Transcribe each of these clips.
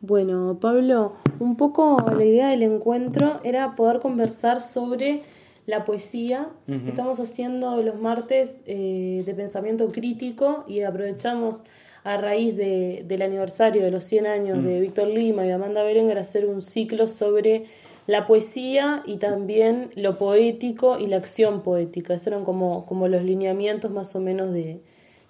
Bueno, Pablo, un poco la idea del encuentro era poder conversar sobre la poesía. Estamos haciendo los martes eh, de pensamiento crítico y aprovechamos a raíz de, del aniversario de los 100 años de Víctor Lima y Amanda Berenguer hacer un ciclo sobre la poesía y también lo poético y la acción poética. Esos eran como, como los lineamientos más o menos de,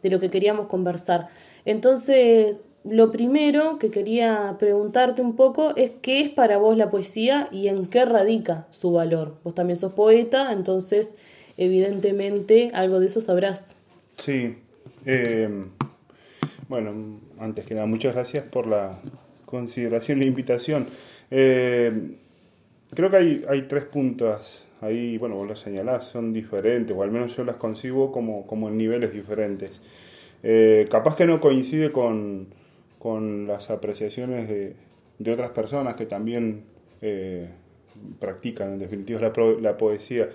de lo que queríamos conversar. Entonces, lo primero que quería preguntarte un poco es qué es para vos la poesía y en qué radica su valor. Vos también sos poeta, entonces evidentemente algo de eso sabrás. Sí. Eh, bueno, antes que nada, muchas gracias por la consideración y la invitación. Eh, creo que hay, hay tres puntos ahí, bueno, vos lo señalás, son diferentes, o al menos yo las concibo como, como en niveles diferentes. Eh, capaz que no coincide con, con las apreciaciones de, de otras personas que también eh, practican en definitiva la, la poesía.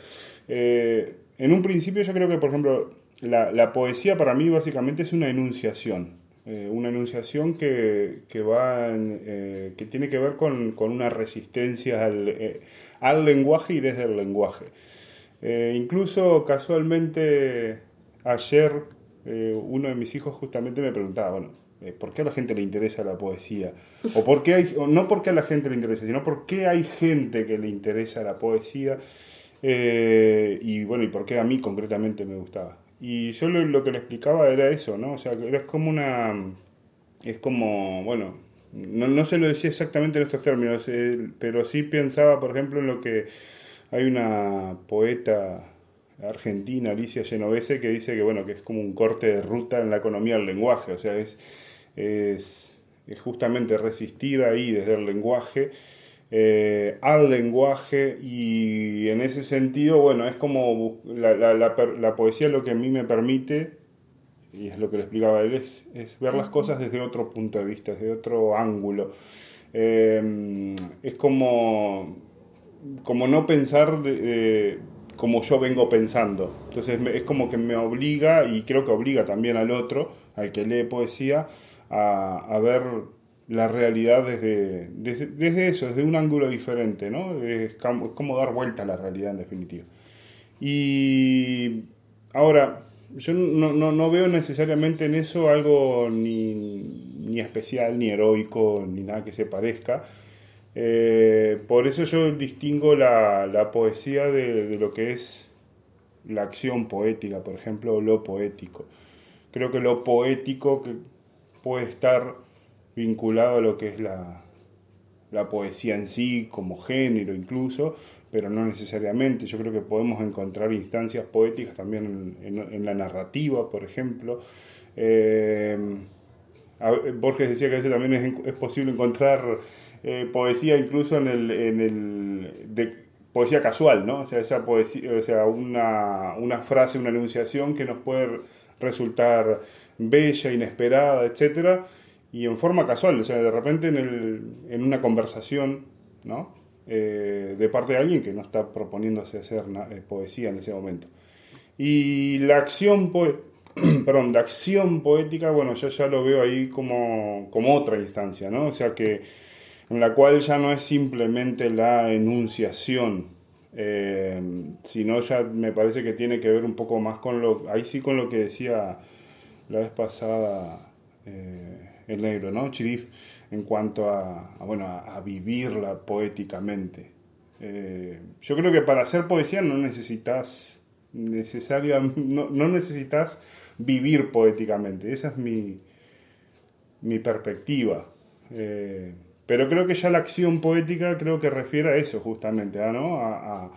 Eh, en un principio yo creo que, por ejemplo, la, la poesía para mí básicamente es una enunciación. Eh, una enunciación que, que va que tiene que ver con, con una resistencia al, al, lenguaje y desde el lenguaje. incluso casualmente ayer uno de mis hijos justamente me preguntaba, bueno, ¿por qué a la gente le interesa la poesía? O, por qué hay, no por qué a la gente le interesa, sino por qué hay gente que le interesa la poesía. Eh, y bueno, y por qué a mí concretamente me gustaba. Y yo lo, que le explicaba era eso, ¿no? O sea, era como una... Es como, bueno, no, no se lo decía exactamente en estos términos, eh, pero sí pensaba, por ejemplo, en lo que hay una poeta argentina, Alicia Genovese, que dice que, bueno, que es como un corte de ruta en la economía del lenguaje, o sea, es es, justamente resistir ahí desde el lenguaje eh, al lenguaje y en ese sentido, bueno, es como la, la, la, poesía lo que a mí me permite, y es lo que le explicaba él, es, es ver las cosas desde otro punto de vista, desde otro ángulo. Eh, es como, como no pensar de, como yo vengo pensando. Entonces es como que me obliga, y creo que obliga también al otro, al que lee poesía, a, ver la realidad desde, desde, eso, desde un ángulo diferente, ¿no? Es como dar vuelta a la realidad en definitiva. Y ahora, yo no, no, no veo necesariamente en eso algo ni, ni, especial, ni heroico, ni nada que se parezca. Eh, por eso yo distingo la, la poesía de, de, lo que es la acción poética, por ejemplo, lo poético. Creo que lo poético, que puede estar vinculado a lo que es la, la poesía en sí, como género incluso, pero no necesariamente. Yo creo que podemos encontrar instancias poéticas también en, la narrativa, por ejemplo. Eh, Borges decía que a veces también es, posible encontrar eh, poesía incluso en el, en el de poesía casual, ¿no? O sea, esa poesía, o sea, una, una frase, una enunciación que nos puede resultar bella, inesperada, etc. Y en forma casual, o sea, de repente en, el, en una conversación, ¿no? Eh, de parte de alguien que no está proponiéndose hacer eh, poesía en ese momento. Y la acción, perdón, la acción poética, bueno, yo ya lo veo ahí como, como otra instancia, ¿no? O sea que en la cual ya no es simplemente la enunciación, eh, sino ya me parece que tiene que ver un poco más con lo, ahí sí con lo que decía la vez pasada eh, el negro, ¿no? Chirif, en cuanto a, bueno, a, vivirla poéticamente. Eh, yo creo que para hacer poesía no necesitas necesaria, no, necesitas vivir poéticamente. Esa es mi, mi perspectiva. Eh, pero creo que ya la acción poética creo que refiere a eso justamente, ¿no? a,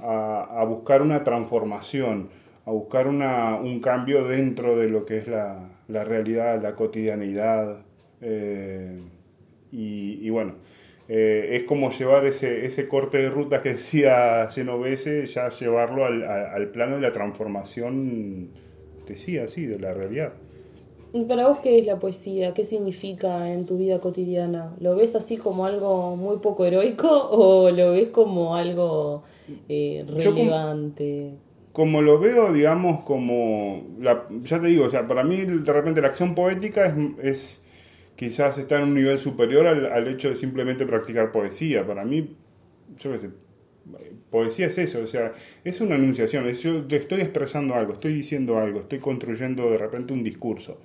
a buscar una transformación a buscar una, un cambio dentro de lo que es la, la realidad, la cotidianidad. Eh, y, bueno, eh, es como llevar ese, ese corte de ruta que decía Genovese, ya llevarlo al, al, plano de la transformación, decía así, de la realidad. ¿Y para vos qué es la poesía? ¿Qué significa en tu vida cotidiana? ¿Lo ves así como algo muy poco heroico o lo ves como algo eh, relevante? Como lo veo, digamos, como, la, ya te digo, o sea, para mí de repente la acción poética es, quizás está en un nivel superior al, al hecho de simplemente practicar poesía. Para mí, yo qué sé, poesía es eso, o sea, es una enunciación, es yo estoy expresando algo, estoy diciendo algo, estoy construyendo de repente un discurso.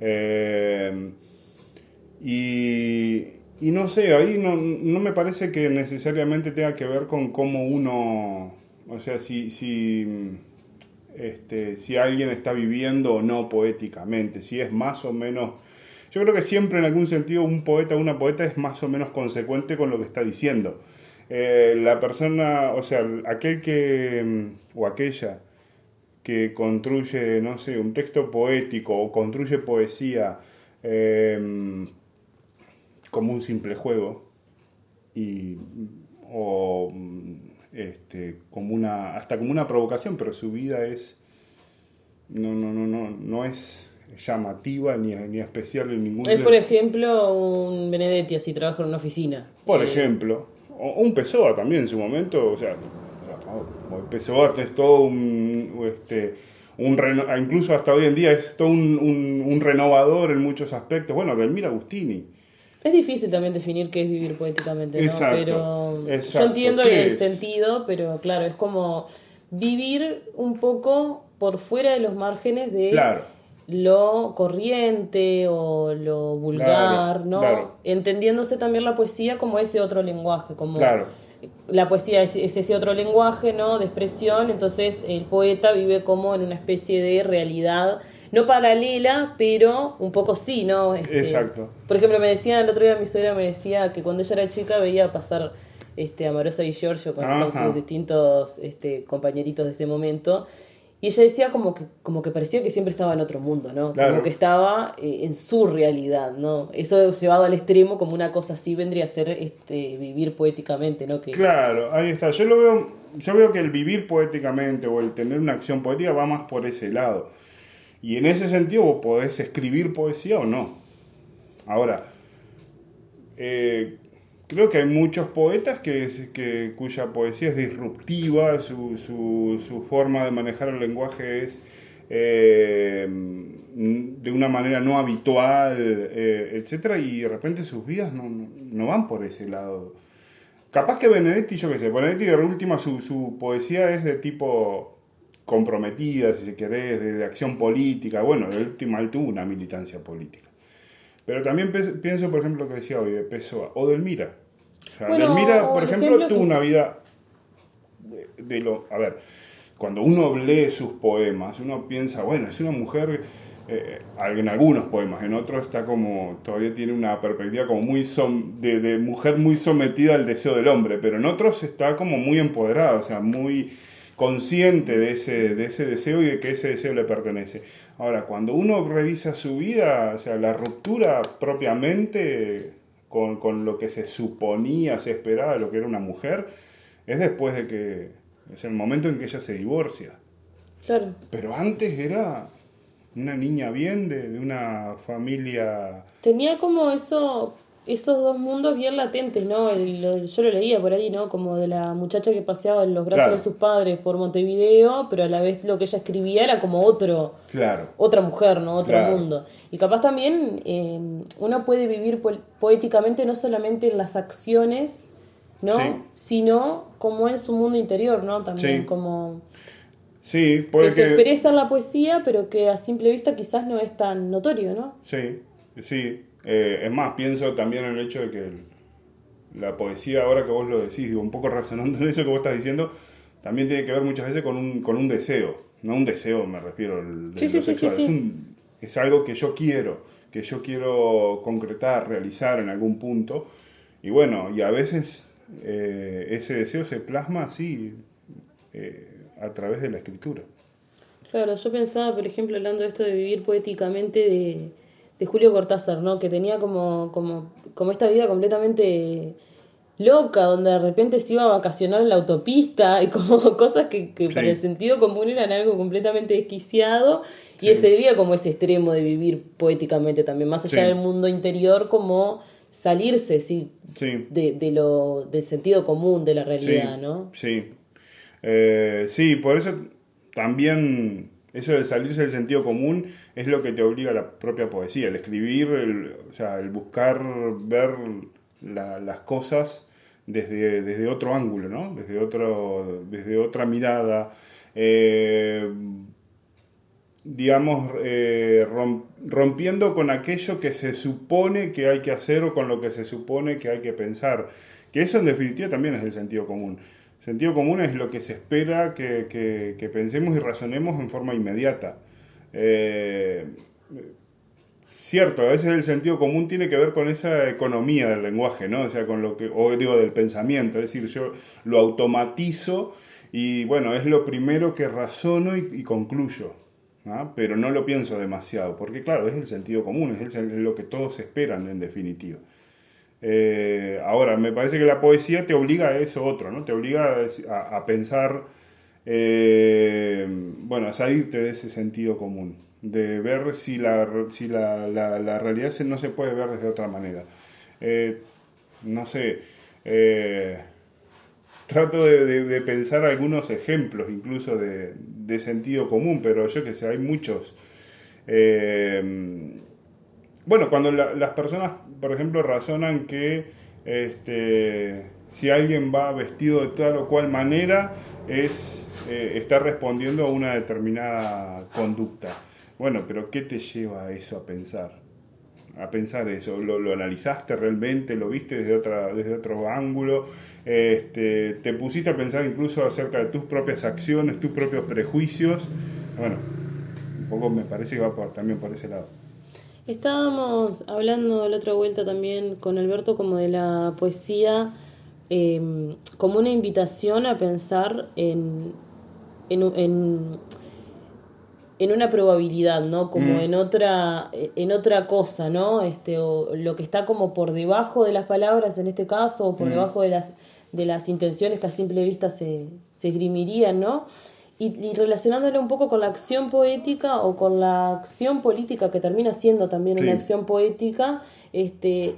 Eh, y, y, no sé, ahí no, no, me parece que necesariamente tenga que ver con cómo uno, o sea, si, si, este, si alguien está viviendo o no poéticamente, si es más o menos... Yo creo que siempre en algún sentido un poeta o una poeta es más o menos consecuente con lo que está diciendo. Eh, la persona, o sea, aquel que, mm, o aquella que construye, no sé, un texto poético o construye poesía eh, como un simple juego, y, o este, como una, hasta como una provocación, pero su vida es, no, no, no, no, no es llamativa ni, ni especial en ningún... Es, por ejemplo, un Benedetti, así trabaja en una oficina. Por eh, ejemplo, un Pessoa también en su momento, o sea, Pessoa es todo un, este, un incluso hasta hoy en día es todo un, un, renovador en muchos aspectos. Bueno, Delmira Agustini. Es difícil también definir qué es vivir poéticamente, ¿no? pero yo entiendo el sentido, pero claro, es como vivir un poco por fuera de los márgenes de lo corriente o lo vulgar, ¿no? Entendiéndose también la poesía como ese otro lenguaje, como la poesía es, ese otro lenguaje, ¿no? De expresión, entonces el poeta vive como en una especie de realidad no paralela, pero un poco sí, ¿no? Este, Exacto. Por ejemplo, me decía, el otro día mi suegra me decía que cuando ella era chica veía pasar este, Amorosa y Giorgio con, sus distintos este, compañeritos de ese momento y ella decía como que, como que parecía que siempre estaba en otro mundo, ¿no? Como que estaba eh, en su realidad, ¿no? Eso llevado al extremo como una cosa así vendría a ser este, vivir poéticamente, ¿no? Que... Claro, ahí está. Yo lo veo, yo veo que el vivir poéticamente o el tener una acción poética va más por ese lado. Y en ese sentido vos podés escribir poesía o no. Ahora, eh, Creo que hay muchos poetas que, que, cuya poesía es disruptiva, su, su, forma de manejar el lenguaje es eh, de una manera no habitual, eh, etc. Y de repente sus vidas no, no, van por ese lado. Capaz que Benedetti, yo qué sé, Benedetti de última su, su poesía es de tipo comprometida, si se quiere, de, de, acción política. Bueno, de última él tuvo una militancia política. Pero también pienso, por ejemplo, lo que decía hoy de Pessoa o del Mira. Delmira, por ejemplo, tuvo una vida de, lo... A ver, cuando uno lee sus poemas, uno piensa, bueno, es una mujer... Eh, en algunos poemas, en otros está como, todavía tiene una perspectiva como muy de, de, mujer muy sometida al deseo del hombre, pero en otros está como muy empoderada, o sea, muy consciente de ese, de ese deseo y de que ese deseo le pertenece. Ahora, cuando uno revisa su vida, o sea, la ruptura propiamente con, con, lo que se suponía, se esperaba de lo que era una mujer, es después de que, es el momento en que ella se divorcia. Claro. Pero antes era una niña bien de, de una familia... Tenía como eso esos dos mundos bien latentes, ¿no? yo lo leía por ahí, ¿no? Como de la muchacha que paseaba en los brazos de sus padres por Montevideo, pero a la vez lo que ella escribía era como otro, claro. otra mujer, ¿no? Otro mundo. Y capaz también eh, uno puede vivir poéticamente no solamente en las acciones, ¿no? Sino como en su mundo interior, ¿no? También como... Sí, puede que, que... se expresa en la poesía, pero que a simple vista quizás no es tan notorio, ¿no? Sí, sí. Eh, es más, pienso también en el hecho de que la poesía, ahora que vos lo decís, digo, un poco razonando en eso que vos estás diciendo, también tiene que ver muchas veces con un, con un deseo. No un deseo, me refiero, al sí, sí, sexual. Es, es, algo que yo quiero, que yo quiero concretar, realizar en algún punto. Y bueno, y a veces eh, ese deseo se plasma así, eh, a través de la escritura. Claro, yo pensaba, por ejemplo, hablando de esto de vivir poéticamente, de de Julio Cortázar, ¿no? Que tenía como, como, como esta vida completamente loca, donde de repente se iba a vacacionar en la autopista y como cosas que, para el sentido común eran algo completamente desquiciado y ese sería como ese extremo de vivir poéticamente también, más allá del mundo interior, como salirse sí, De, de, lo, del sentido común de la realidad, ¿no? Sí, eh, sí, por eso también eso de salirse del sentido común es lo que te obliga a la propia poesía, el escribir, el, o sea, el buscar ver las cosas desde, desde, otro ángulo, ¿no? desde, otro, desde otra mirada. Eh, digamos, eh, rompiendo con aquello que se supone que hay que hacer o con lo que se supone que hay que pensar. Que eso en definitiva también es el sentido común. Sentido común es lo que se espera que, pensemos y razonemos en forma inmediata. Eh, cierto, a veces el sentido común tiene que ver con esa economía del lenguaje, ¿no? O sea, con lo que, o digo, del pensamiento. Es decir, yo lo automatizo y bueno, es lo primero que razono y, concluyo. Pero no lo pienso demasiado, porque claro, es el sentido común, es lo que todos esperan en definitiva. Eh, ahora, me parece que la poesía te obliga a eso otro, ¿no? Te obliga a, pensar, eh, bueno, a salirte de ese sentido común, de ver si la, si la, la, realidad no se puede ver desde otra manera. Eh, no sé, trato de, pensar algunos ejemplos incluso de, de, sentido común, pero yo que sé, hay muchos. Bueno, cuando las personas, por ejemplo, razonan que este, si alguien va vestido de tal o cual manera, es, eh, está respondiendo a una determinada conducta. Bueno, pero ¿qué te lleva a eso a pensar? A pensar eso, ¿lo, analizaste realmente? ¿Lo viste desde, otra, desde otro ángulo? Este, ¿Te pusiste a pensar incluso acerca de tus propias acciones, tus propios prejuicios? Bueno, un poco me parece que va también por ese lado. Estábamos hablando la otra vuelta también con Alberto como de la poesía em, como una invitación a pensar en, en, en, una probabilidad, ¿no? Como mm. en otra, en otra cosa, ¿no? Este, o lo que está como por debajo de las palabras en este caso, o por mm. debajo de las, de las intenciones que a simple vista se, se esgrimirían, ¿no? Y, relacionándolo un poco con la acción poética o con la acción política, que termina siendo también una acción poética, este,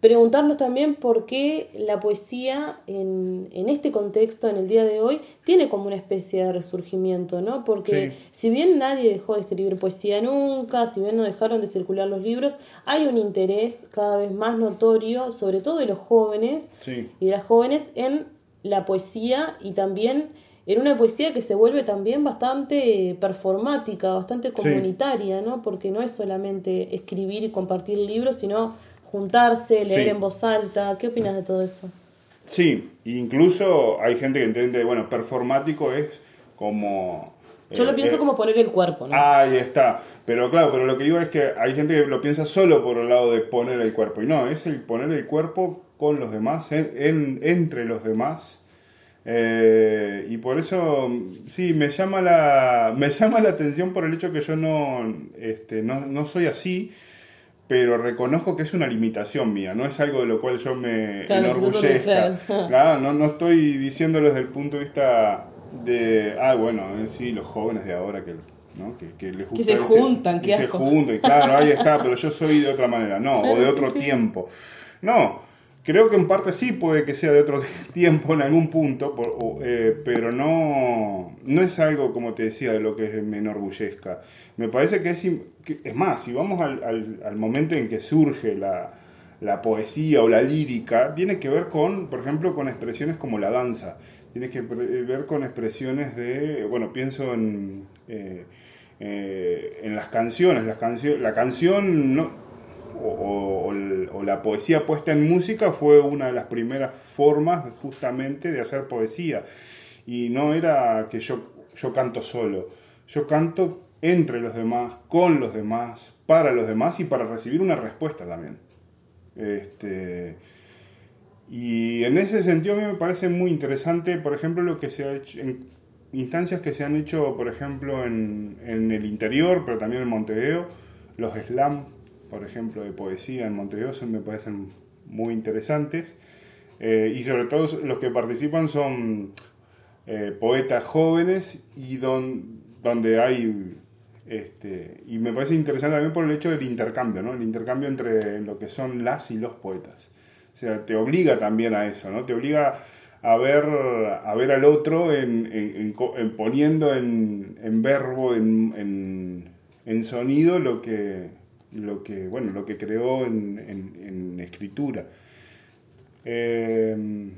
preguntarnos también por qué la poesía en, en, este contexto, en el día de hoy, tiene como una especie de resurgimiento, ¿no? Porque si bien nadie dejó de escribir poesía nunca, si bien no dejaron de circular los libros, hay un interés cada vez más notorio, sobre todo de los jóvenes y de las jóvenes, en la poesía y también en una poesía que se vuelve también bastante performática, bastante comunitaria, ¿no? Porque no es solamente escribir y compartir libros, sino juntarse, leer en voz alta. ¿Qué opinas de todo eso? Sí, incluso hay gente que entiende, bueno, performático es como... Yo lo eh, pienso eh, como poner el cuerpo, ¿no? Ahí está. Pero claro, pero lo que digo es que hay gente que lo piensa solo por el lado de poner el cuerpo. Y no, es el poner el cuerpo con los demás, en, entre los demás eh, y por eso, sí, me llama, la, me llama la atención por el hecho que yo no, este, no, soy así, pero reconozco que es una limitación mía, no es algo de lo cual yo me enorgullezca. no, no estoy diciéndolo desde el punto de vista de, ah, bueno, sí, los jóvenes de ahora que, ¿no? que, les gusta. Que se juntan, que se juntan, claro, ahí está, pero yo soy de otra manera, no, o de otro tiempo. No, Creo que en parte sí puede que sea de otro tiempo en algún punto, eh, pero no, no es algo, como te decía, de lo que me enorgullezca. Me parece que es, es más, si vamos al, al, momento en que surge la, la, poesía o la lírica, tiene que ver con, por ejemplo, con expresiones como la danza. Tiene que ver con expresiones de, bueno, pienso en, eh, eh, en las canciones. Las cancio la canción no o, la poesía puesta en música fue una de las primeras formas justamente de hacer poesía. Y no era que yo, yo canto solo, yo canto entre los demás, con los demás, para los demás y para recibir una respuesta también. Este, y en ese sentido a mí me parece muy interesante, por ejemplo, lo que se ha hecho en instancias que se han hecho, por ejemplo, en, en el interior, pero también en Montevideo, los slams por ejemplo, de poesía en Montevideo me parecen muy interesantes. Eh, y sobre todo los que participan son eh, poetas jóvenes y donde hay... Este, y me parece interesante también por el hecho del intercambio, ¿no? El intercambio entre lo que son las y los poetas. O sea, te obliga también a eso, ¿no? Te obliga a ver, a ver al otro en, poniendo en, verbo, en, sonido lo que, lo que, bueno, lo que creó en, escritura. Eh,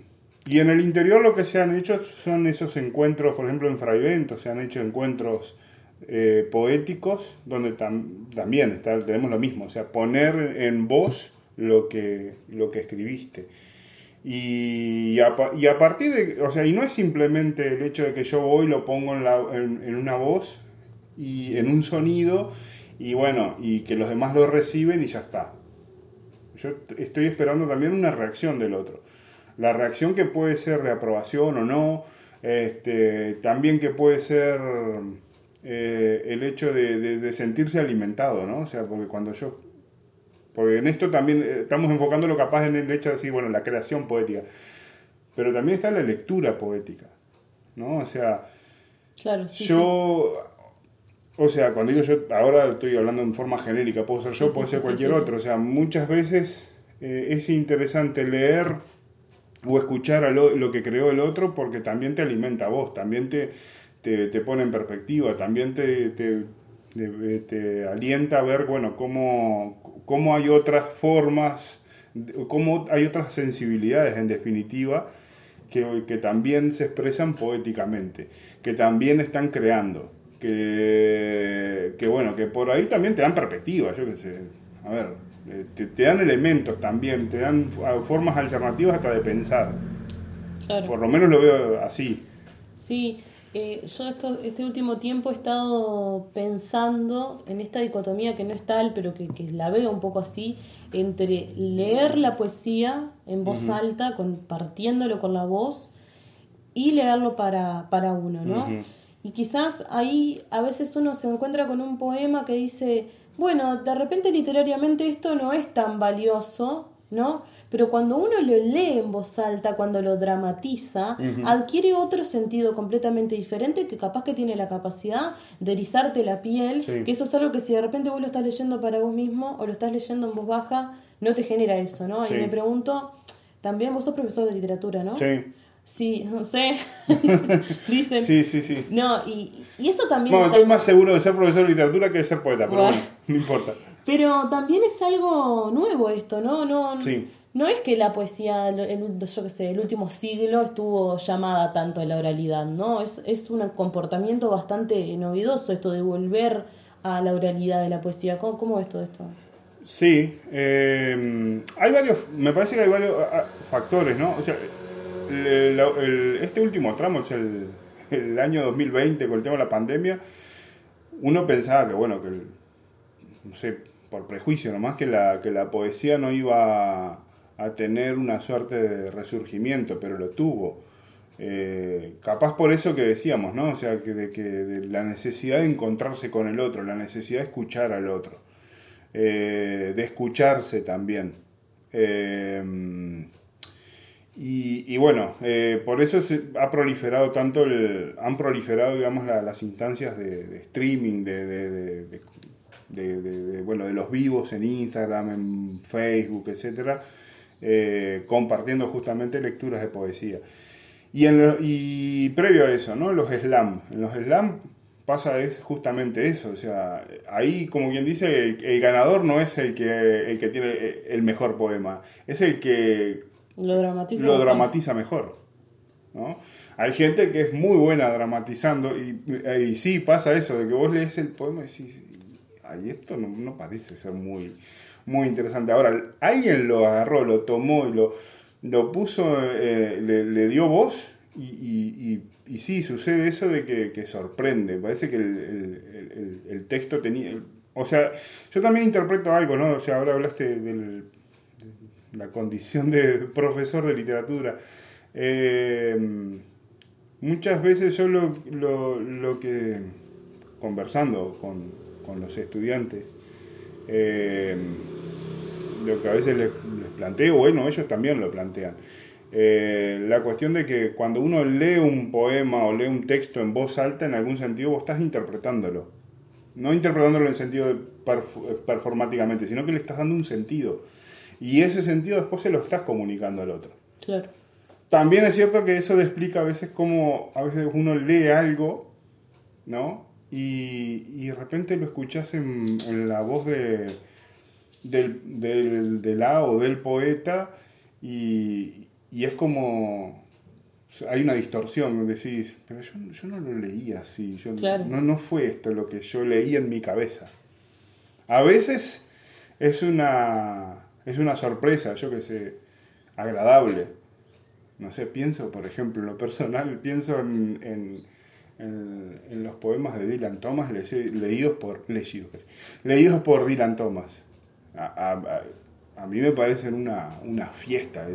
y en el interior lo que se han hecho son esos encuentros, por ejemplo en Fraivento, se han hecho encuentros eh, poéticos donde también está, tenemos lo mismo, o sea, poner en voz lo que, lo que escribiste. Y a, y partir de, o sea, y no es simplemente el hecho de que yo voy, lo pongo en, la, en, una voz y en un sonido y bueno, y que los demás lo reciben y ya está. Yo estoy esperando también una reacción del otro. La reacción que puede ser de aprobación o no, este, también que puede ser eh, el hecho de, de, sentirse alimentado, ¿no? O sea, porque cuando yo porque en esto también eh, estamos enfocando lo capaz en el hecho de decir, bueno, la creación poética. Pero también está la lectura poética, ¿no? O sea, claro, yo, o sea, cuando digo yo, ahora estoy hablando en forma genérica, puedo ser yo, puedo ser cualquier otro. O sea, muchas veces eh, es interesante leer o escuchar a lo, lo, que creó el otro porque también te alimenta a vos, también te, te, te pone en perspectiva, también te, te, te, alienta a ver, bueno, cómo, cómo hay otras formas, cómo hay otras sensibilidades en definitiva que, que también se expresan poéticamente, que también están creando, que, que bueno, que por ahí también te dan perspectiva, yo qué sé, a ver, eh, te, te, dan elementos también, te dan formas alternativas hasta de pensar. Por lo menos lo veo así. Sí, eh, yo esto, este último tiempo he estado pensando en esta dicotomía que no es tal, pero que, la veo un poco así, entre leer la poesía en voz alta, compartiéndolo con la voz, y leerlo para, para uno, ¿no? Y quizás ahí a veces uno se encuentra con un poema que dice, bueno, de repente literariamente esto no es tan valioso, ¿no? Pero cuando uno lo lee en voz alta, cuando lo dramatiza, adquiere otro sentido completamente diferente que capaz que tiene la capacidad de erizarte la piel, que eso es algo que si de repente vos lo estás leyendo para vos mismo o lo estás leyendo en voz baja, no te genera eso, ¿no? Y me pregunto, también vos sos profesor de literatura, ¿no? Sí. Sí, no sé. Dicen. Sí, sí, sí. No, y, y eso también. Bueno, estoy más seguro de ser profesor de literatura que de ser poeta, pero bueno, no importa. Pero también es algo nuevo esto, ¿no? no sí. No es que la poesía, el, yo qué sé, el último siglo estuvo llamada tanto a la oralidad, ¿no? Es, es un comportamiento bastante novedoso esto de volver a la oralidad de la poesía. ¿Cómo, cómo es todo esto? Sí, eh, hay varios, me parece que hay varios factores, ¿no? O sea, este último tramo es el, el, año 2020 con el tema de la pandemia. Uno pensaba que, bueno, que, no sé, por prejuicio nomás, que la, que la poesía no iba a tener una suerte de resurgimiento, pero lo tuvo. Eh, capaz por eso que decíamos, ¿no? O sea, que de, que la necesidad de encontrarse con el otro, la necesidad de escuchar al otro, eh, de escucharse también. Eh, y, bueno, por eso se ha proliferado tanto, el, han proliferado, digamos, las instancias de, streaming, de, de, bueno, de los vivos en Instagram, en Facebook, etcétera, eh, compartiendo justamente lecturas de poesía. Y, en, y previo a eso, ¿no? Los slam. En los slam pasa es justamente eso. O sea, ahí, como quien dice, el, ganador no es el que, el que tiene el mejor poema, es el que lo dramatiza, lo mejor. dramatiza mejor. ¿no? Hay gente que es muy buena dramatizando y, y sí pasa eso, de que vos lees el poema y decís, ay, esto no, no parece ser muy muy interesante. Ahora, alguien lo agarró, lo tomó y lo, lo puso, eh, le, dio voz y, y, y, sí, sucede eso de que, sorprende. Parece que el, texto tenía... o sea, yo también interpreto algo, ¿no? O sea, ahora hablaste de la condición de profesor de literatura. Eh, muchas veces yo lo, lo, que, conversando con, con los estudiantes, eh, lo que a veces les, planteo, bueno, ellos también lo plantean. Eh, la cuestión de que cuando uno lee un poema o lee un texto en voz alta, en algún sentido vos estás interpretándolo. No interpretándolo en sentido performáticamente, sino que le estás dando un sentido. Y ese sentido después se lo estás comunicando al otro. Claro. también es cierto que eso explica a veces cómo a veces uno lee algo, ¿no? Y, y de repente lo escuchas en, en la voz de, del, del, del A o del poeta y, y es como hay una distorsión, decís, pero yo, yo no lo leí así, yo, Claro. no, no fue esto lo que yo leí en mi cabeza. A veces es una, es una sorpresa, yo que sé, agradable. No sé, pienso, por ejemplo, en lo personal, pienso en, en, en- los poemas de Dylan Thomas le- leídos por, leídos, leídos por Dylan Thomas. A, a- a- mí me parecen una, una fiesta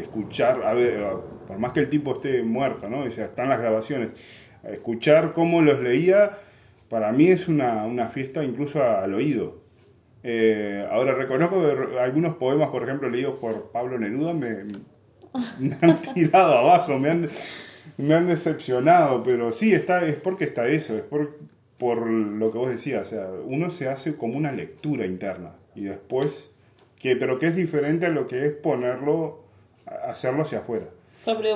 escuchar, a ver, por más que el tipo esté muerto, ¿no? O sea, están las grabaciones. Escuchar cómo los leía, para mí es una, una fiesta incluso al oído. Eh, ahora reconozco que algunos poemas, por ejemplo, leídos por Pablo Neruda, me, me han tirado abajo, me han, me han decepcionado, pero sí, está, es porque está eso, es por, por lo que vos decías, o sea, uno se hace como una lectura interna y después, que, pero que es diferente a lo que es ponerlo, hacerlo hacia afuera.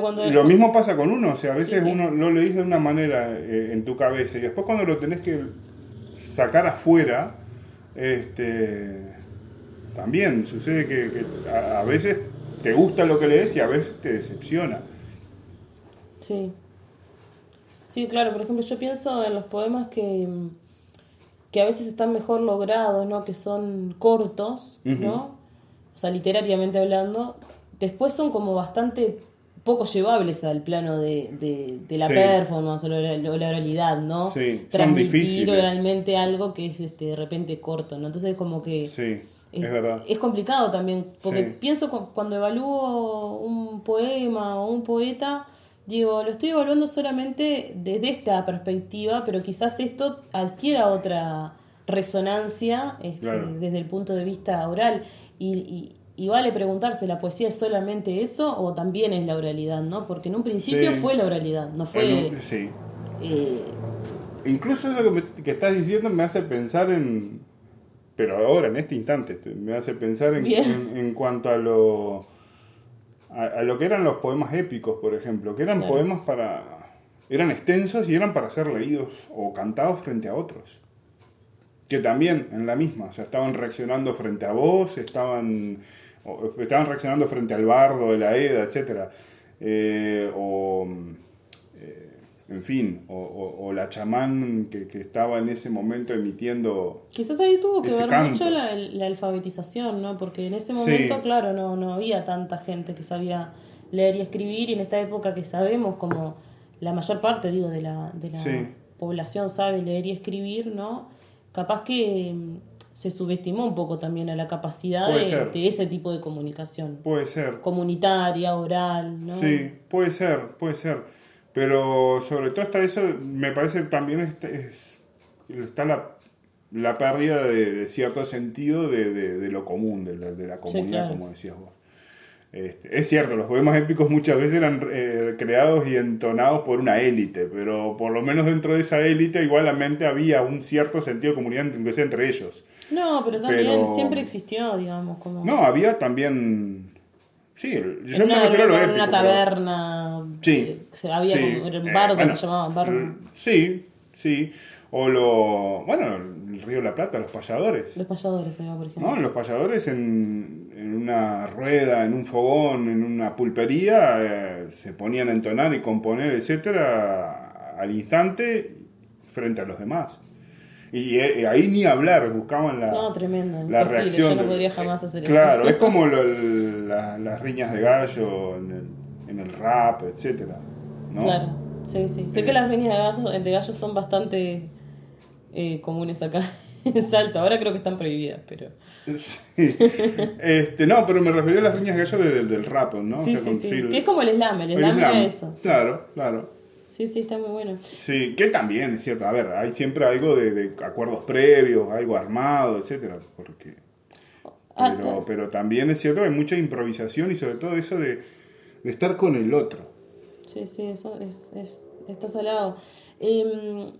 Cuando lo mismo pasa con uno, o sea, a veces Sí, sí. uno lo leís de una manera eh, en tu cabeza y después cuando lo tenés que sacar afuera, este, también sucede que, que a, a veces te gusta lo que lees y a veces te decepciona. Sí. Sí, claro, por ejemplo, yo pienso en los poemas que, que a veces están mejor logrados, ¿no? Que son cortos, ¿no? O sea, literariamente hablando. Después son como bastante poco llevables al plano de, de, de la Sí. performance o la, oralidad, ¿no? Sí, son Transmitir difíciles. oralmente algo que es este, de repente corto, ¿no? Entonces como que... Sí, Es, es verdad. es complicado también, porque Sí. pienso cu- cuando evalúo un poema o un poeta, digo, lo estoy evaluando solamente desde esta perspectiva, pero quizás esto adquiera otra resonancia este, Claro. desde el punto de vista oral. Y, y- y vale preguntarse, ¿la poesía es solamente eso o también es la oralidad? ¿no? Porque en un principio Sí. fue la oralidad, no fue... Un- sí. eh, Incluso lo que, me- que estás diciendo me hace pensar en. Pero ahora, en este instante, este, me hace pensar en, en, en cuanto a lo. A, a lo que eran los poemas épicos, por ejemplo, que eran Claro. poemas para. eran extensos y eran para ser leídos o cantados frente a otros. Que también en la misma, o sea, estaban reaccionando frente a vos, estaban, o- estaban reaccionando frente al bardo de la Eda, etc. o, eh, en fin, o, o- o la chamán que, que estaba en ese momento emitiendo... Quizás ahí tuvo que ver canto. mucho la, la alfabetización, ¿no? Porque en ese Sí. momento, claro, no, no había tanta gente que sabía leer y escribir, y en esta época que sabemos, como la mayor parte, digo, de la, de la Sí. población sabe leer y escribir, ¿no? Capaz que mm, se subestimó un poco también a la capacidad de, ese tipo de comunicación. Puede ser, Comunitaria, oral, ¿no? Sí, puede ser, puede ser. Pero sobre todo está eso, me parece también este- es, está la, la pérdida de, de cierto sentido de, de- lo común, de la, de la comunidad, claro. como decías vos. Este, es cierto, los poemas épicos muchas veces eran eh, creados y entonados por una élite, pero por lo menos dentro de esa élite igualmente había un cierto sentido de comunidad, aunque sea entre ellos. No, pero también Pero- siempre existió, digamos, como... No, había también... Sí, yo en me refiero a lo en épico. una pero- taberna. Sí. eh, se- había sí, como, era un eh, bueno, se llamaba eh, Sí, sí. O lo. Bueno, el Río de la Plata, los payadores. Los payadores, por ejemplo. ¿No? Los payadores en, en una rueda, en un fogón, en una pulpería, eh, se ponían a entonar y componer, etcétera, al instante frente a los demás. Y eh, ahí ni hablar, buscaban la, No, tremendo, la imposible, reacción. yo no podría jamás hacer eso. Claro, es como lo- la- las riñas de gallo en el, en el rap, etcétera. ¿no? Claro, sí, sí. Sé Eh. que las riñas de gallos, de gallos son bastante eh, comunes acá en Salto. Ahora creo que están prohibidas, pero. Sí. Este, no, pero me refería a las riñas de gallo de- del rap, ¿no? O sí, sea, sí, con- sí. el- Que es como el slam, el el slam slam. eso. Claro, claro. sí, sí, está muy bueno. Sí, que también es cierto. A ver, hay siempre algo de, de acuerdos previos, algo armado, etcétera, porque Ah, pero, pero también es cierto que hay mucha improvisación y sobre todo eso de, de estar con el otro. Sí, sí, eso es, es, está salado. Em,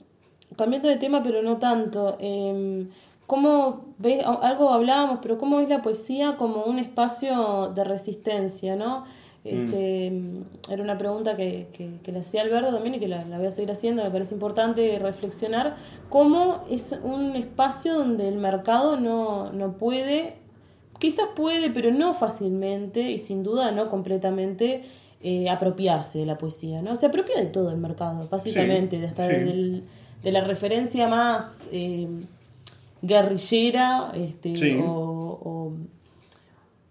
cambiando de tema, pero no tanto. em, ¿Cómo ves? Algo hablábamos, pero ¿cómo es la poesía como un espacio de resistencia, no? Este, Era una pregunta que, que, le hacía Alberto también y que la, voy a seguir haciendo, me parece importante reflexionar, cómo es un espacio donde el mercado no, no puede, quizás puede, pero no fácilmente y sin duda no completamente eh, apropiarse de la poesía, ¿no? Se apropia de todo el mercado, básicamente, de hasta de la referencia más eh, guerrillera este, o,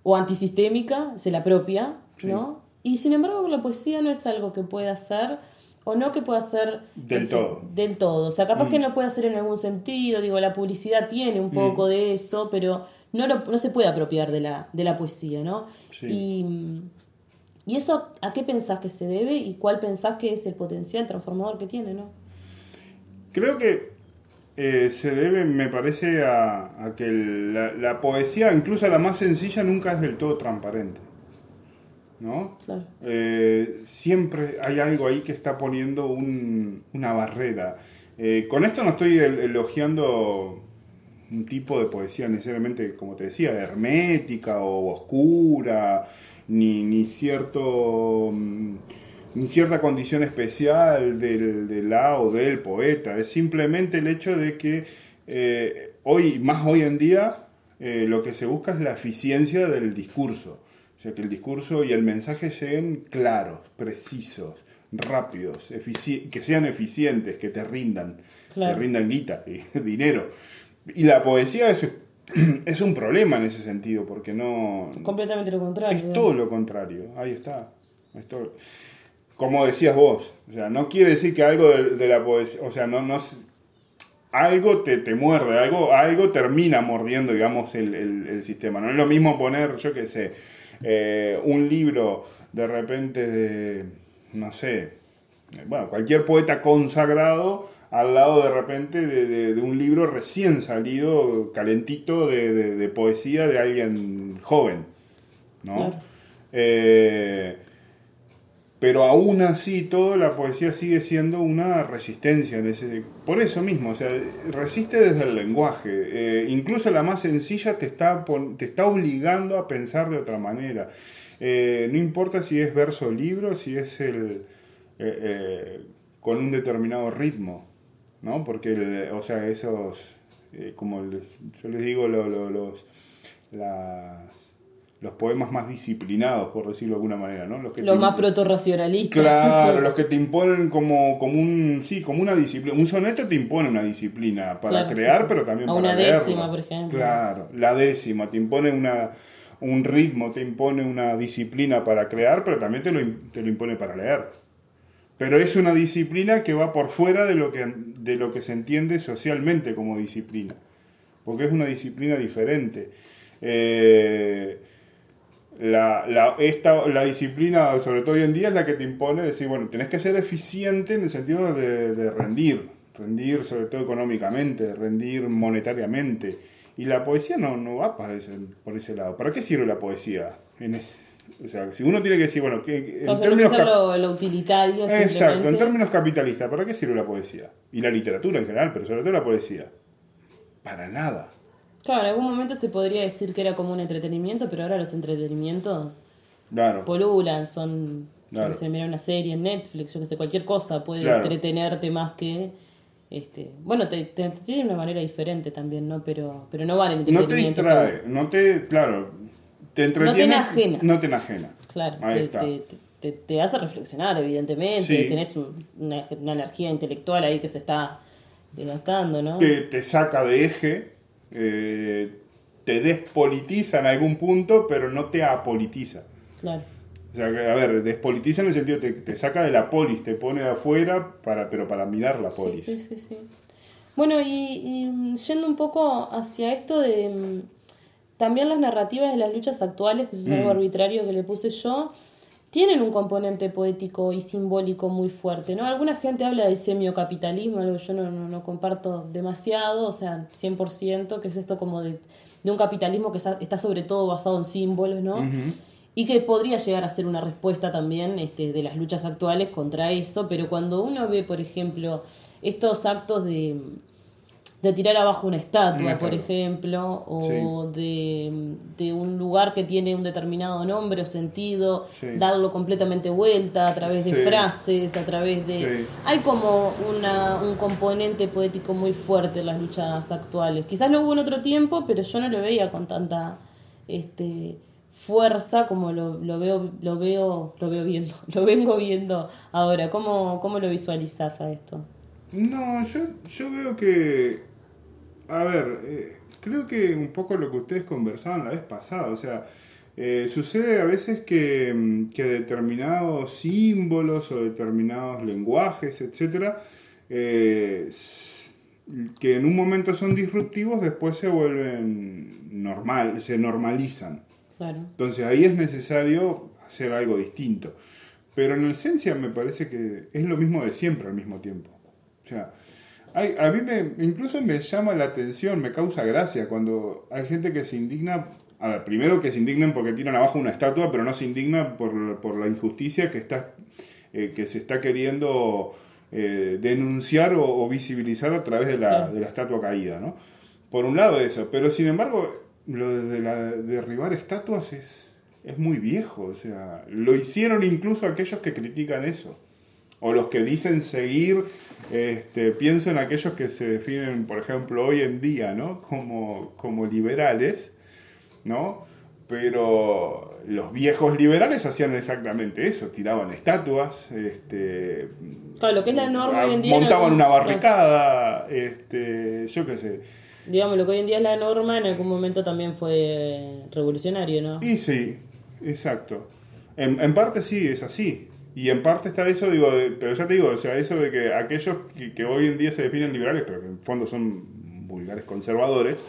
o, antisistémica, se la apropia, ¿no? Y sin embargo la poesía no es algo que pueda hacer o no que pueda ser del este, todo. Del todo. O sea, capaz que mm. no puede hacer en algún sentido, digo, la publicidad tiene un poco mm. de eso, pero no, no se puede apropiar de la, de la poesía, ¿no? Y ¿Y eso a qué pensás que se debe y cuál pensás que es el potencial transformador que tiene, no? Creo que eh, se debe, me parece, a, que la, poesía, incluso la más sencilla, nunca es del todo transparente. ¿No? Claro. Eh, siempre hay algo ahí que está poniendo una barrera. Eh, con esto no estoy elogiando un tipo de poesía necesariamente, como te decía, hermética o oscura, ni, ni cierto mm, cierta condición especial del, del, la o del poeta, es simplemente el hecho de que eh, hoy, más hoy en día, eh, lo que se busca es la eficiencia del discurso, o sea, que el discurso y el mensaje lleguen claros, precisos, rápidos, que sean eficientes, que te rindan, que rindan guita, dinero. Y la poesía es es un problema en ese sentido, porque no... Completamente lo contrario. Es todo lo contrario, ahí está. Como decías vos, o sea, no quiere decir que algo de, la poesía, o sea, no, no, algo te, te muerde, algo, algo termina mordiendo, digamos, el, el, sistema. No es lo mismo poner, yo qué sé, eh, un libro de repente de, no sé, bueno, cualquier poeta consagrado al lado de repente de, un libro recién salido, calentito de, poesía de alguien joven. ¿no? Eh, pero aún así, toda la poesía sigue siendo una resistencia. En ese, por eso mismo, o sea, resiste desde el lenguaje. Eh, incluso la más sencilla te está, te está obligando a pensar de otra manera. Eh, no importa si es verso libro, si es el, con un determinado ritmo. ¿no? Porque, o sea, esos, eh, como yo les digo, los, los poemas más disciplinados, por decirlo de alguna manera, ¿no? Los, que más proto-racionalistas. Claro, los que te imponen como, como un, sí, como una disciplina. Un soneto te impone una disciplina para crear, pero también para una décima, por ejemplo. Claro, la décima, te impone una, un ritmo, te impone una disciplina para crear, pero también te lo, te lo impone para leer. Pero es una disciplina que va por fuera de lo que, de lo que se entiende socialmente como disciplina, porque es una disciplina diferente. Eh, la, la, esta, la disciplina, sobre todo hoy en día, es la que te impone decir, bueno, tenés que ser eficiente en el sentido de, rendir, rendir sobre todo económicamente, rendir monetariamente. Y la poesía no, no va para ese, por ese lado. ¿Para qué sirve la poesía en ese, o sea, si uno tiene que decir, bueno, que en términos lo, utilitario. Exacto, en términos capitalistas, ¿para qué sirve la poesía? Y la literatura en general, pero sobre todo la poesía. Para nada. Claro, en algún momento se podría decir que era como un entretenimiento, pero ahora los entretenimientos claro. polulan, son, claro. yo mira una serie en Netflix, yo que sé, cualquier cosa puede entretenerte más que... Este, bueno, te, te, tiene una manera diferente también, ¿no? Pero, pero no vale el entretenimiento. No te distrae, no te, claro, te entretiene. No te enajena. No te enajena. Claro, te, te, hace reflexionar, evidentemente. Tenés una, energía intelectual ahí que se está desgastando, ¿no? Te, te saca de eje, eh, te despolitiza en algún punto, pero no te apolitiza. Claro. O sea, a ver, despolitiza en el sentido te, te saca de la polis, te pone afuera, para, pero para mirar la polis. Sí, sí, sí. Bueno, y yendo un poco hacia esto de también las narrativas de las luchas actuales, que es algo mm. arbitrario que le puse yo, tienen un componente poético y simbólico muy fuerte, ¿no? Alguna gente habla de semiocapitalismo, algo que yo no, no, comparto demasiado, o sea, 100%, que es esto como de, de un capitalismo que está sobre todo basado en símbolos, ¿no? Y que podría llegar a ser una respuesta también este, de las luchas actuales contra eso, pero cuando uno ve, por ejemplo, estos actos de de tirar abajo una estatua, Una por ejemplo, o de, de un lugar que tiene un determinado nombre o sentido, Sí. darlo completamente vuelta a través de Sí. frases, a través de... Hay como una, un componente poético muy fuerte en las luchas actuales. Quizás lo hubo en otro tiempo, pero yo no lo veía con tanta este, fuerza como lo, lo veo, lo veo, lo veo viendo, lo vengo viendo ahora. ¿Cómo, cómo lo visualizás a esto? No, yo, yo veo que. A ver, eh, creo que un poco lo que ustedes conversaban la vez pasada, o sea, eh, sucede a veces que, mm, que determinados símbolos o determinados lenguajes, etcétera, eh, que en un momento son disruptivos, después se vuelven normal, se normalizan. Claro. Entonces ahí es necesario hacer algo distinto. Pero en esencia me parece que es lo mismo de siempre al mismo tiempo. O sea, hay- a mí me, incluso me llama la atención, me causa gracia cuando hay gente que se indigna. A ver, primero que se indignen porque tiran abajo una estatua, pero no se indigna por, por la injusticia que, está, eh, que se está queriendo eh, denunciar o, o visibilizar a través de la, de la estatua caída, ¿no? Por un lado eso, pero sin embargo, lo de la- derribar estatuas es, es muy viejo, o sea, lo hicieron incluso aquellos que critican eso, o los que dicen seguir, este, pienso en aquellos que se definen, por ejemplo, hoy en día, ¿no? Como, como liberales, ¿no? Pero los viejos liberales hacían exactamente eso, tiraban estatuas, este, Claro, lo que es la norma hoy en día. en montaban algún- una barricada, este, yo qué sé. Digamos, lo que hoy en día es la norma, en algún momento también fue revolucionario, ¿no? Y sí, exacto. En, en parte sí, es así. Y en parte está eso, digo, de- pero ya te digo, o sea, eso de que aquellos que, que hoy en día se definen liberales, pero que en fondo son vulgares conservadores,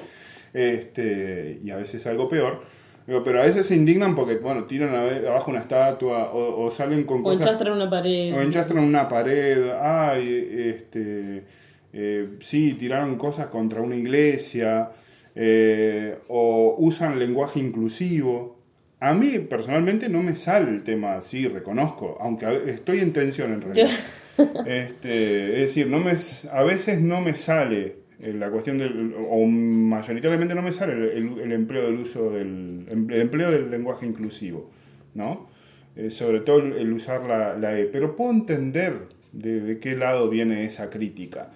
este, y a veces algo peor, digo, pero a veces se indignan porque, bueno, tiran abajo una estatua o, o salen con O cosas... enchastran una pared. O enchastran una pared, ay, este, eh, sí, tiraron cosas contra una iglesia, eh, o usan lenguaje inclusivo. A mí personalmente no me sale el tema así, reconozco, aunque estoy en tensión en realidad. Este, es decir, no me, a veces no me sale eh, la cuestión del, o mayoritariamente no me sale el, el- el empleo del uso del, em, el empleo del lenguaje inclusivo, ¿no? Eh, sobre todo el, el usar la, la E, pero puedo entender de, de qué lado viene esa crítica.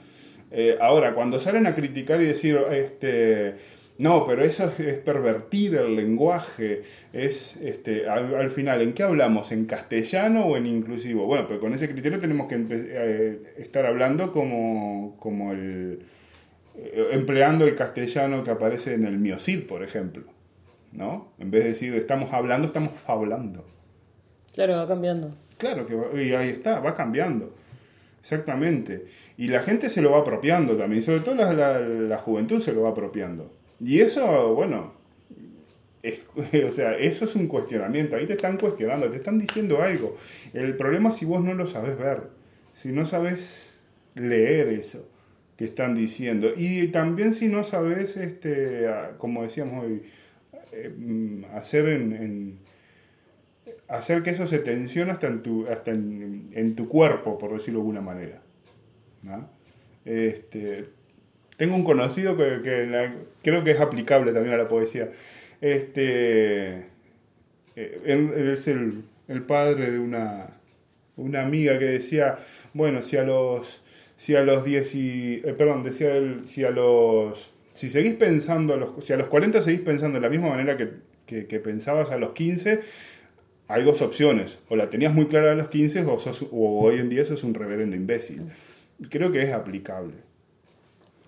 Eh, ahora, cuando salen a criticar y decir, este, no, pero eso es, es pervertir el lenguaje, es, este, al, al final, ¿en qué hablamos? ¿En castellano o en inclusivo? Bueno, pero con ese criterio tenemos que eh, estar hablando como, como el, eh, empleando el castellano que aparece en el Miocid, por ejemplo, ¿no? En vez de decir estamos hablando, estamos fablando. Claro, va cambiando. Claro que va- y ahí está, va cambiando. Exactamente. Y la gente se lo va apropiando también, sobre todo la, la- la juventud se lo va apropiando. Y eso, bueno, o sea, eso es un cuestionamiento. Ahí te están cuestionando, te están diciendo algo. El problema es si vos no lo sabes ver, si no sabes leer eso que están diciendo. Y también si no sabes, este, como decíamos hoy, eh, hacer en- hacer que eso se tensione hasta en tu, hasta en, en tu cuerpo, por decirlo de alguna manera. Este, tengo un conocido que, creo que es aplicable también a la poesía. Este, eh, él- es el, padre de una, una amiga que decía, bueno, si a los si a los 10 y, eh, perdón, decía él, si a los si seguís pensando a los si a los 40 seguís pensando de la misma manera que, pensabas a los 15, hay dos opciones, o la tenías muy clara a los 15 o, sos- o hoy en día sos un reverendo imbécil. Creo que es aplicable.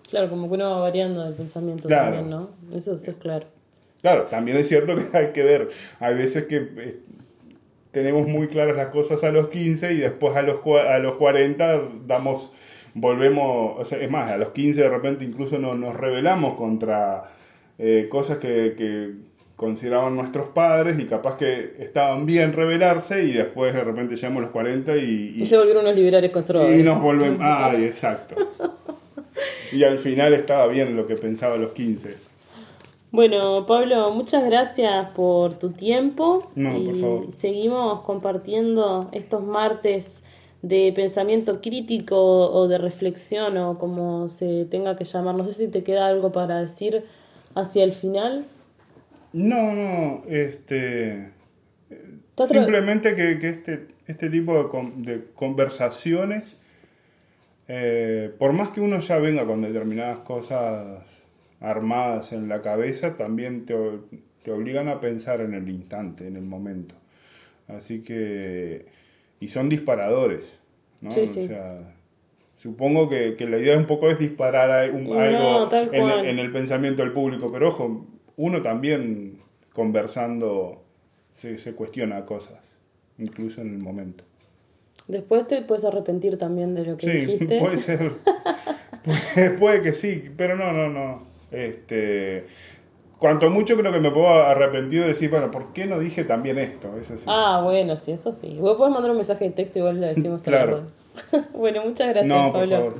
Claro, como que uno va variando el pensamiento Claro. también, ¿no? Eso, eso es claro. Claro, también es cierto que hay que ver. Hay veces que eh, tenemos muy claras las cosas a los 15 y después a los, a los 40 damos, volvemos, o sea, es más, a los 15 de repente incluso no- nos rebelamos contra eh, cosas que, que consideraban nuestros padres y capaz que estaban bien rebelarse y después de repente llegamos a los 40 y, Y y, se volvieron unos liberales conservadores. y nos volvemos... Ay, exacto. Y al final estaba bien lo que pensaba a los 15. Bueno, Pablo, muchas gracias por tu tiempo. No, y por favor. seguimos compartiendo estos martes de pensamiento crítico o de reflexión o como se tenga que llamar. No sé si te queda algo para decir hacia el final. No, no, este... Simplemente que, que, este, este tipo de, de conversaciones, eh, por más que uno ya venga con determinadas cosas armadas en la cabeza, también te, te obligan a pensar en el instante, en el momento. Así que, y son disparadores, ¿no? o sea, supongo que, la idea un poco es disparar algo en, el, pensamiento del público, pero ojo, uno también conversando se, se cuestiona cosas, incluso en el momento. Después te puedes arrepentir también de lo que sí, dijiste. Puede ser. puede, que sí, pero no, no, no. Este, cuanto mucho creo que me puedo arrepentir de decir, bueno, ¿por qué no dije también esto? Eso sí. Ah, bueno, sí, eso sí. Vos podés mandar un mensaje de texto y igual le decimos claro. bueno, muchas gracias, no, Pablo. Favor.